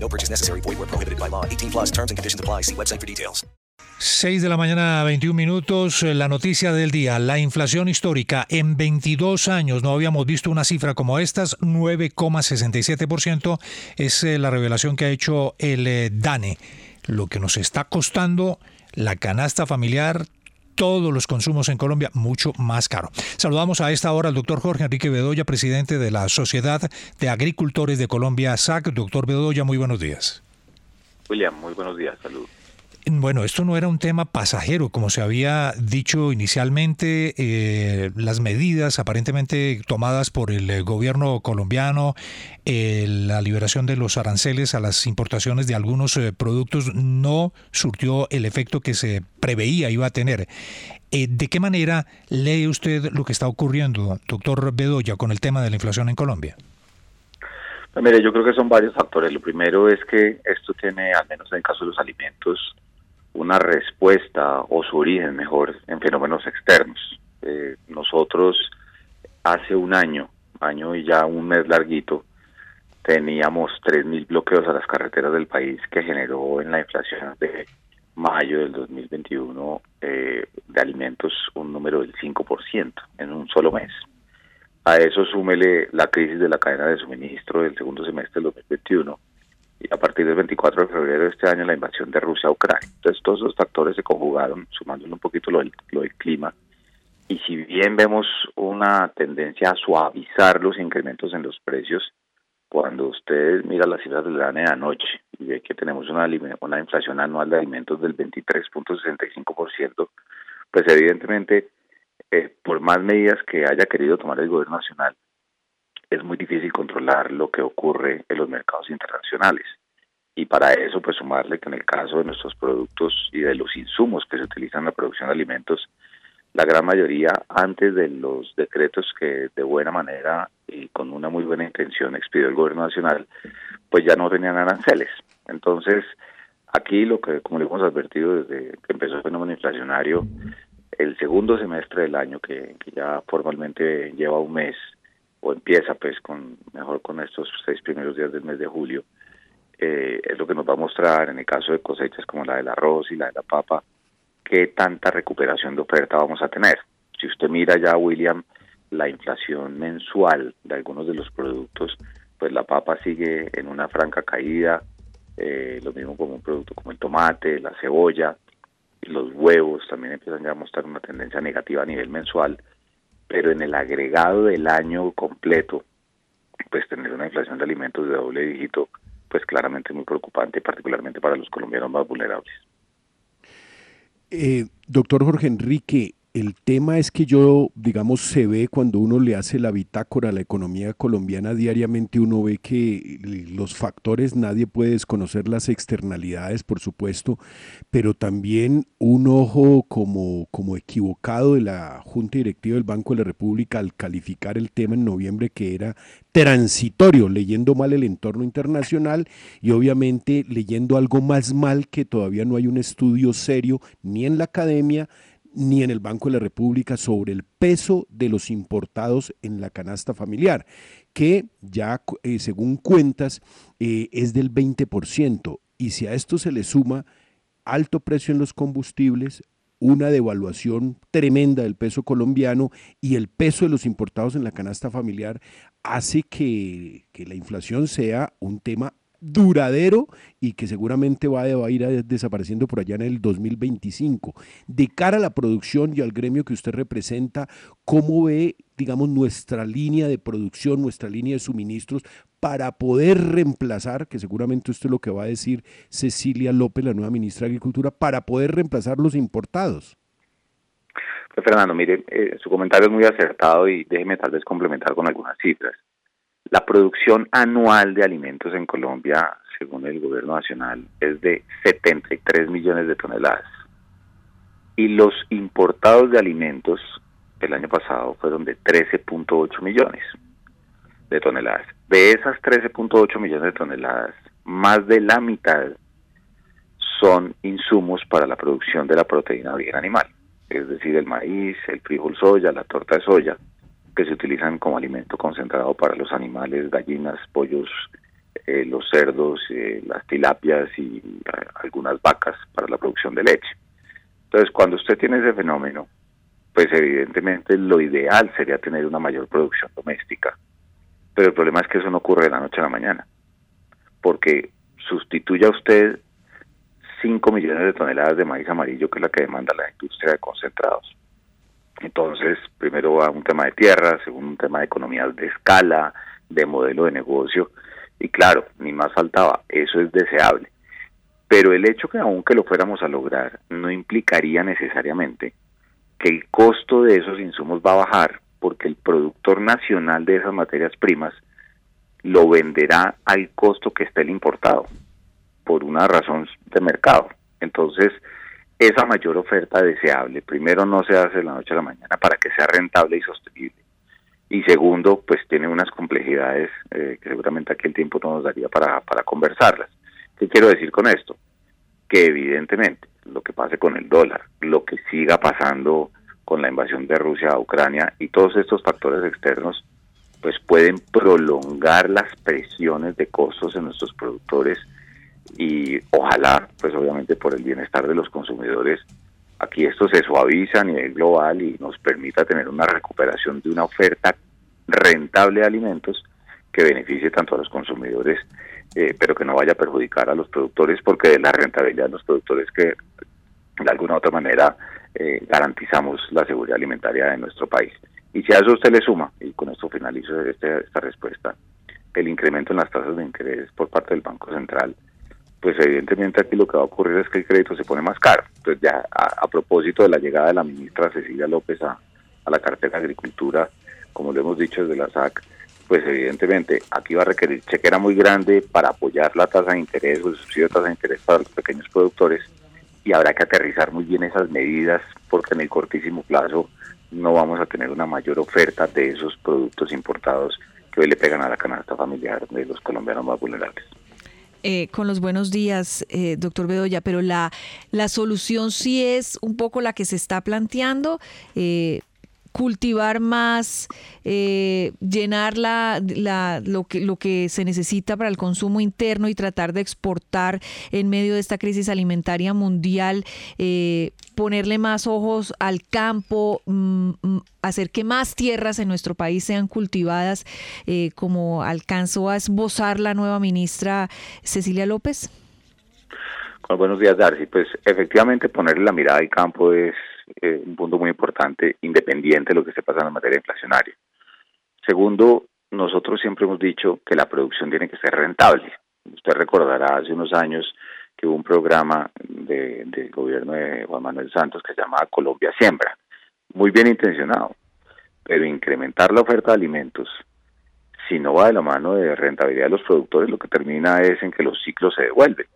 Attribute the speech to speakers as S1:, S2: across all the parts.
S1: No purchase necessary. Void where prohibited by law. 18 plus terms and conditions apply. See website for details.
S2: 6 de la mañana, 21 minutos. eh, La noticia del día. La inflación histórica. En 22 años no habíamos visto una cifra como estas. 9,67% es eh, la revelación que ha hecho el eh, DANE. Lo que nos está costando la canasta familiar todos los consumos en Colombia mucho más caro. Saludamos a esta hora al doctor Jorge Enrique Bedoya, presidente de la Sociedad de Agricultores de Colombia, SAC. Doctor Bedoya, muy buenos días.
S3: William, muy buenos días, salud.
S2: Bueno, esto no era un tema pasajero, como se había dicho inicialmente. eh, las medidas aparentemente tomadas por el eh, gobierno colombiano, eh, la liberación de los aranceles a las importaciones de algunos productos no surtió el efecto que se preveía iba a tener. ¿De qué manera lee usted lo que está ocurriendo, doctor Bedoya, con el tema de la inflación en Colombia?
S3: Mire, yo creo que son varios factores. Lo primero es que esto tiene, al menos en el caso de los alimentos, una respuesta o su origen mejor en fenómenos externos. Eh, nosotros hace un año, año y ya un mes larguito, teníamos 3.000 bloqueos a las carreteras del país que generó en la inflación de mayo del 2021 eh, de alimentos un número del 5% en un solo mes. A eso súmele la crisis de la cadena de suministro del segundo semestre del 2021 y a partir del 24 de febrero de este año la invasión de Rusia a Ucrania. Entonces todos esos factores se conjugaron, sumándole un poquito lo del, lo del clima. Y si bien vemos una tendencia a suavizar los incrementos en los precios, cuando usted mira las cifras del DANE de anoche y ve que tenemos una, una inflación anual de alimentos del 23.65%, pues evidentemente, eh, por más medidas que haya querido tomar el gobierno nacional, es muy difícil controlar lo que ocurre en los mercados internacionales. Y para eso, pues sumarle que en el caso de nuestros productos y de los insumos que se utilizan en la producción de alimentos, la gran mayoría, antes de los decretos que de buena manera y con una muy buena intención expidió el gobierno nacional, pues ya no tenían aranceles. Entonces, aquí lo que, como le hemos advertido desde que empezó el fenómeno inflacionario, el segundo semestre del año, que, que ya formalmente lleva un mes, o empieza pues con mejor con estos seis primeros días del mes de julio, eh, es lo que nos va a mostrar en el caso de cosechas como la del arroz y la de la papa, qué tanta recuperación de oferta vamos a tener. Si usted mira ya, William, la inflación mensual de algunos de los productos, pues la papa sigue en una franca caída, eh, lo mismo como un producto como el tomate, la cebolla, los huevos también empiezan ya a mostrar una tendencia negativa a nivel mensual, pero en el agregado del año completo, pues tener una inflación de alimentos de doble dígito, pues claramente es muy preocupante, particularmente para los colombianos más vulnerables.
S4: Eh, doctor Jorge Enrique, el tema es que yo, digamos, se ve cuando uno le hace la bitácora a la economía colombiana diariamente, uno ve que los factores, nadie puede desconocer las externalidades, por supuesto, pero también un ojo como, como equivocado de la Junta Directiva del Banco de la República al calificar el tema en noviembre que era transitorio, leyendo mal el entorno internacional y obviamente leyendo algo más mal que todavía no hay un estudio serio ni en la academia ni en el Banco de la República sobre el peso de los importados en la canasta familiar, que ya eh, según cuentas eh, es del 20%. Y si a esto se le suma alto precio en los combustibles, una devaluación tremenda del peso colombiano y el peso de los importados en la canasta familiar hace que, que la inflación sea un tema duradero y que seguramente va a, ir desapareciendo por allá en el 2025. De cara a la producción y al gremio que usted representa, ¿cómo ve, digamos, nuestra línea de producción, nuestra línea de suministros para poder reemplazar, que seguramente esto es lo que va a decir Cecilia López, la nueva ministra de Agricultura, para poder reemplazar los importados?
S3: Pues Fernando, mire, eh, su comentario es muy acertado y déjeme tal vez complementar con algunas cifras. La producción anual de alimentos en Colombia, según el gobierno nacional, es de 73 millones de toneladas. Y los importados de alimentos el año pasado fueron de 13.8 millones de toneladas. De esas 13.8 millones de toneladas, más de la mitad son insumos para la producción de la proteína de origen animal, es decir, el maíz, el frijol soya, la torta de soya, que se utilizan como alimento concentrado para los animales, gallinas, pollos, eh, los cerdos, eh, las tilapias y eh, algunas vacas para la producción de leche. Entonces, cuando usted tiene ese fenómeno, pues evidentemente lo ideal sería tener una mayor producción doméstica. Pero el problema es que eso no ocurre de la noche a la mañana, porque sustituya usted 5 millones de toneladas de maíz amarillo, que es la que demanda la industria de concentrados, entonces, primero va un tema de tierra, segundo un tema de economías de escala, de modelo de negocio, y claro, ni más faltaba, eso es deseable. Pero el hecho que aunque lo fuéramos a lograr no implicaría necesariamente que el costo de esos insumos va a bajar porque el productor nacional de esas materias primas lo venderá al costo que esté el importado por una razón de mercado. Entonces, esa mayor oferta deseable, primero no se hace de la noche a la mañana para que sea rentable y sostenible. Y segundo, pues tiene unas complejidades eh, que seguramente aquí el tiempo no nos daría para, para conversarlas. ¿Qué quiero decir con esto? Que evidentemente lo que pase con el dólar, lo que siga pasando con la invasión de Rusia a Ucrania y todos estos factores externos, pues pueden prolongar las presiones de costos en nuestros productores y ojalá, pues obviamente por el bienestar de los consumidores, aquí esto se suaviza a nivel global y nos permita tener una recuperación de una oferta rentable de alimentos que beneficie tanto a los consumidores, eh, pero que no vaya a perjudicar a los productores, porque de la rentabilidad de los productores que de alguna u otra manera eh, garantizamos la seguridad alimentaria de nuestro país. Y si a eso usted le suma, y con esto finalizo este, esta respuesta, el incremento en las tasas de interés por parte del Banco Central, pues evidentemente aquí lo que va a ocurrir es que el crédito se pone más caro. Entonces ya a, propósito de la llegada de la ministra Cecilia López a, la cartera de Agricultura, como le hemos dicho desde la SAC, pues evidentemente aquí va a requerir chequera muy grande para apoyar la tasa de interés o el subsidio de tasa de interés para los pequeños productores y habrá que aterrizar muy bien esas medidas porque en el cortísimo plazo no vamos a tener una mayor oferta de esos productos importados que hoy le pegan a la canasta familiar de los colombianos más vulnerables.
S5: Eh, con los buenos días, eh, doctor Bedoya, pero la, la solución sí es un poco la que se está planteando. Eh, cultivar más, eh, llenar la, lo, que, lo que se necesita para el consumo interno y tratar de exportar en medio de esta crisis alimentaria mundial, eh, ponerle más ojos al campo, mm, mm, hacer que más tierras en nuestro país sean cultivadas, eh, como alcanzó a esbozar la nueva ministra Cecilia López?
S3: buenos días, Darcy. Pues efectivamente ponerle la mirada al campo es eh, un punto muy importante, independiente de lo que esté pasando en materia inflacionaria. Segundo, nosotros siempre hemos dicho que la producción tiene que ser rentable. Usted recordará hace unos años que hubo un programa de, del gobierno de Juan Manuel Santos que se llamaba Colombia Siembra, muy bien intencionado, pero incrementar la oferta de alimentos, si no va de la mano de rentabilidad de los productores, lo que termina es en que los ciclos se devuelven.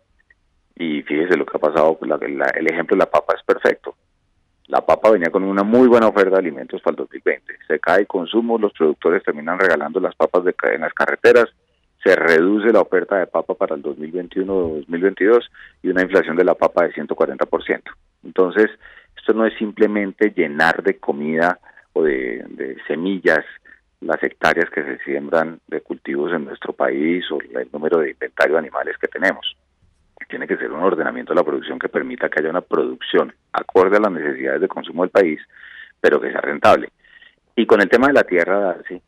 S3: Y fíjese lo que ha pasado, el ejemplo de la papa es perfecto. La papa venía con una muy buena oferta de alimentos para el 2020. Se cae consumo, los productores terminan regalando las papas de, en las carreteras, se reduce la oferta de papa para el 2021-2022 y una inflación de la papa de 140%. Entonces, esto no es simplemente llenar de comida o de, de semillas las hectáreas que se siembran de cultivos en nuestro país o el número de inventario de animales que tenemos tiene que ser un ordenamiento de la producción que permita que haya una producción acorde a las necesidades de consumo del país, pero que sea rentable. Y con el tema de la tierra, sí,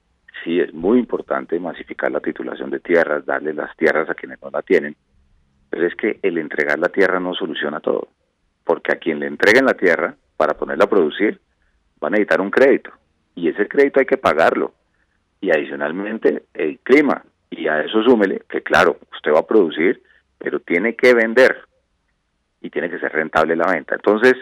S3: sí es muy importante masificar la titulación de tierras, darle las tierras a quienes no la tienen, pero es que el entregar la tierra no soluciona todo, porque a quien le entreguen la tierra para ponerla a producir, van a necesitar un crédito, y ese crédito hay que pagarlo, y adicionalmente el clima, y a eso súmele que claro, usted va a producir, pero tiene que vender, y tiene que ser rentable la venta. Entonces,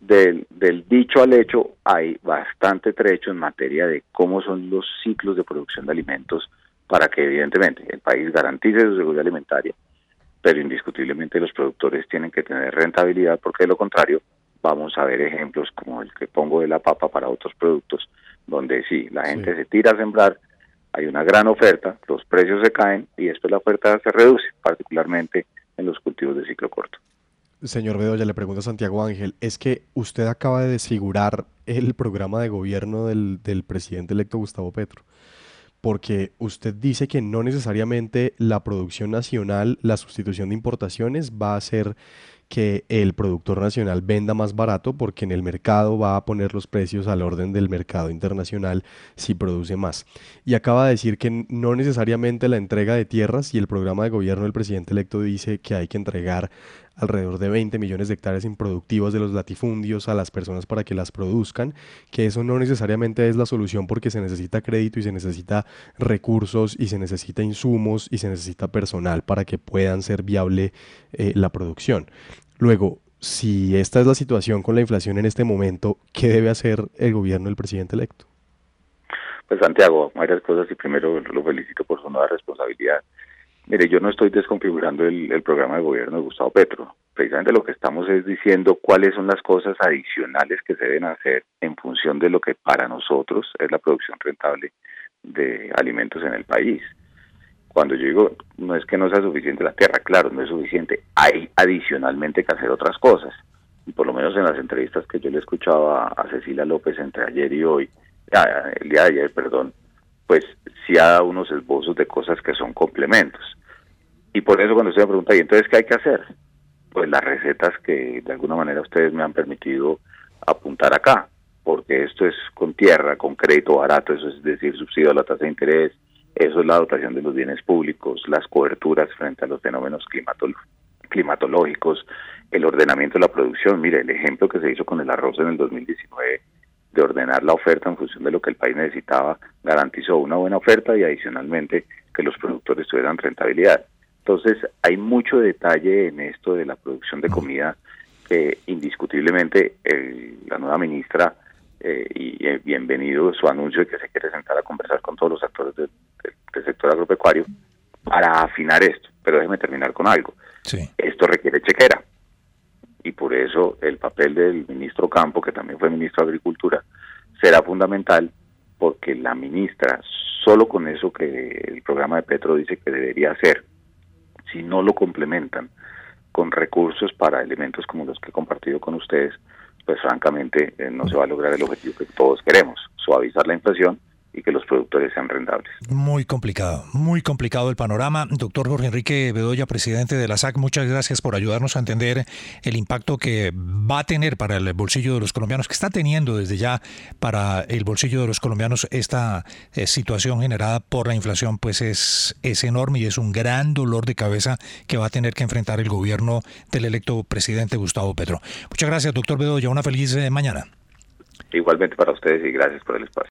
S3: del, del dicho al hecho hay bastante trecho en materia de cómo son los ciclos de producción de alimentos para que evidentemente el país garantice su seguridad alimentaria, pero indiscutiblemente los productores tienen que tener rentabilidad porque de lo contrario vamos a ver ejemplos como el que pongo de la papa para otros productos, donde sí, la gente se tira a sembrar, hay una gran oferta, los precios se caen y después la oferta se reduce, particularmente en los cultivos de ciclo corto.
S6: Señor Bedoya, le pregunto a Santiago Ángel, es que usted acaba de desfigurar el programa de gobierno del, del presidente electo Gustavo Petro porque usted dice que no necesariamente la producción nacional, la sustitución de importaciones va a ser que el productor nacional venda más barato porque en el mercado va a poner los precios al orden del mercado internacional si produce más. Y acaba de decir que no necesariamente la entrega de tierras y el programa de gobierno del presidente electo dice que hay que entregar alrededor de 20 millones de hectáreas improductivas de los latifundios a las personas para que las produzcan, que eso no necesariamente es la solución porque se necesita crédito y se necesita recursos y se necesita insumos y se necesita personal para que puedan ser viable eh, la producción. Luego, si esta es la situación con la inflación en este momento, ¿qué debe hacer el gobierno del presidente electo?
S3: Pues Santiago, varias cosas y primero lo felicito por su nueva responsabilidad. Mire, yo no estoy desconfigurando el, programa de gobierno de Gustavo Petro. Precisamente lo que estamos es diciendo cuáles son las cosas adicionales que se deben hacer en función de lo que para nosotros es la producción rentable de alimentos en el país. Cuando yo digo, no es que no sea suficiente la tierra, claro, no es suficiente. Hay adicionalmente que hacer otras cosas. Y por lo menos en las entrevistas que yo le escuchaba a Cecilia López entre ayer y hoy, ah, el día de ayer, perdón, pues sí ha dado unos esbozos de cosas que son complementos. Y por eso cuando usted me pregunta, ¿y entonces qué hay que hacer? Pues las recetas que de alguna manera ustedes me han permitido apuntar acá, porque esto es con tierra, con crédito barato, eso es decir, subsidio a la tasa de interés, eso es la dotación de los bienes públicos, las coberturas frente a los fenómenos climatológicos, el ordenamiento de la producción. Mire, el ejemplo que se hizo con el arroz en el 2019 de ordenar la oferta en función de lo que el país necesitaba, garantizó una buena oferta y adicionalmente que los productores tuvieran rentabilidad. Entonces, hay mucho detalle en esto de la producción de comida que indiscutiblemente la nueva ministra, eh, y eh, bienvenido su anuncio de que se quiere sentar a conversar con todos los actores del, sector agropecuario para afinar esto. Pero déjeme terminar con algo. Esto requiere chequera y por eso el papel del ministro Campo, que también fue ministro de Agricultura, será fundamental porque la ministra, solo con eso que el programa de Petro dice que debería hacer, si no lo complementan con recursos para elementos como los que he compartido con ustedes, pues francamente eh, no se va a lograr el objetivo que todos queremos, suavizar la inflación y que los productores sean rentables.
S2: Muy complicado, muy complicado el panorama. Doctor Jorge Enrique Bedoya, presidente de la SAC, muchas gracias por ayudarnos a entender el impacto que va a tener para el bolsillo de los colombianos, que está teniendo desde ya para el bolsillo de los colombianos esta eh, situación generada por la inflación, pues es, es enorme y es un gran dolor de cabeza que va a tener que enfrentar el gobierno del electo presidente Gustavo Petro. Muchas gracias, doctor Bedoya. Una feliz eh, mañana.
S3: Igualmente para ustedes y gracias por el espacio.